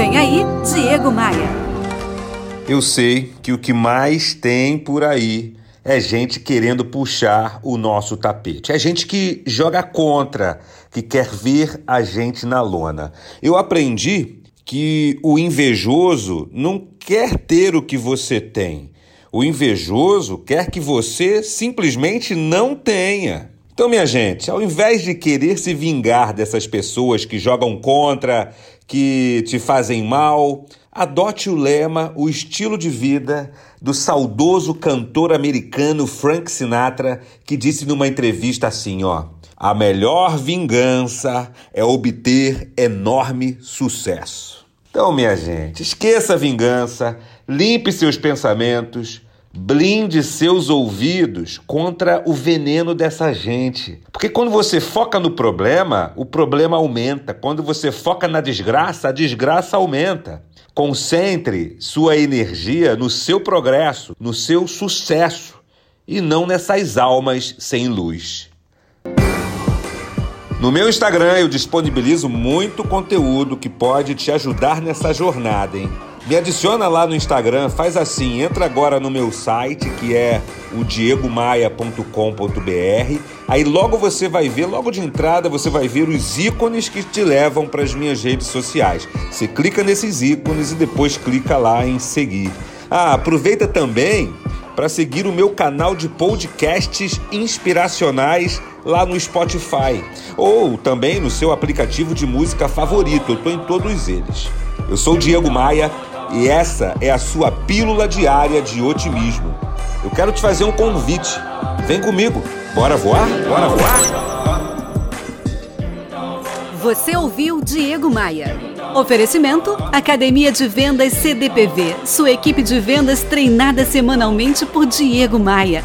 Vem aí, Diego Maia. Eu sei que o que mais tem por aí é gente querendo puxar o nosso tapete. É gente que joga contra, que quer ver a gente na lona. Eu aprendi que o invejoso não quer ter o que você tem. O invejoso quer que você simplesmente não tenha. Então, minha gente, ao invés de querer se vingar dessas pessoas que jogam contra, que te fazem mal, adote o lema, o estilo de vida do saudoso cantor americano Frank Sinatra, que disse numa entrevista assim, ó: "A melhor vingança é obter enorme sucesso". Então, minha gente, esqueça a vingança, limpe seus pensamentos, blinde seus ouvidos contra o veneno dessa gente. Porque quando você foca no problema, o problema aumenta. Quando você foca na desgraça, a desgraça aumenta. Concentre sua energia no seu progresso, no seu sucesso e não nessas almas sem luz. No meu Instagram eu disponibilizo muito conteúdo que pode te ajudar nessa jornada, hein? Me adiciona lá no Instagram, faz assim, entra agora no meu site que é o diegomaia.com.br. Aí logo você vai ver, logo de entrada você vai ver os ícones que te levam para as minhas redes sociais. Você clica nesses ícones e depois clica lá em seguir. Ah, aproveita também para seguir o meu canal de podcasts inspiracionais lá no Spotify ou também no seu aplicativo de música favorito. Eu estou em todos eles. Eu sou o Diego Maia e essa é a sua pílula diária de otimismo. Eu quero te fazer um convite. Vem comigo. Bora voar? Bora voar? Você ouviu Diego Maia. Oferecimento: Academia de Vendas CDPV. Sua equipe de vendas treinada semanalmente por Diego Maia.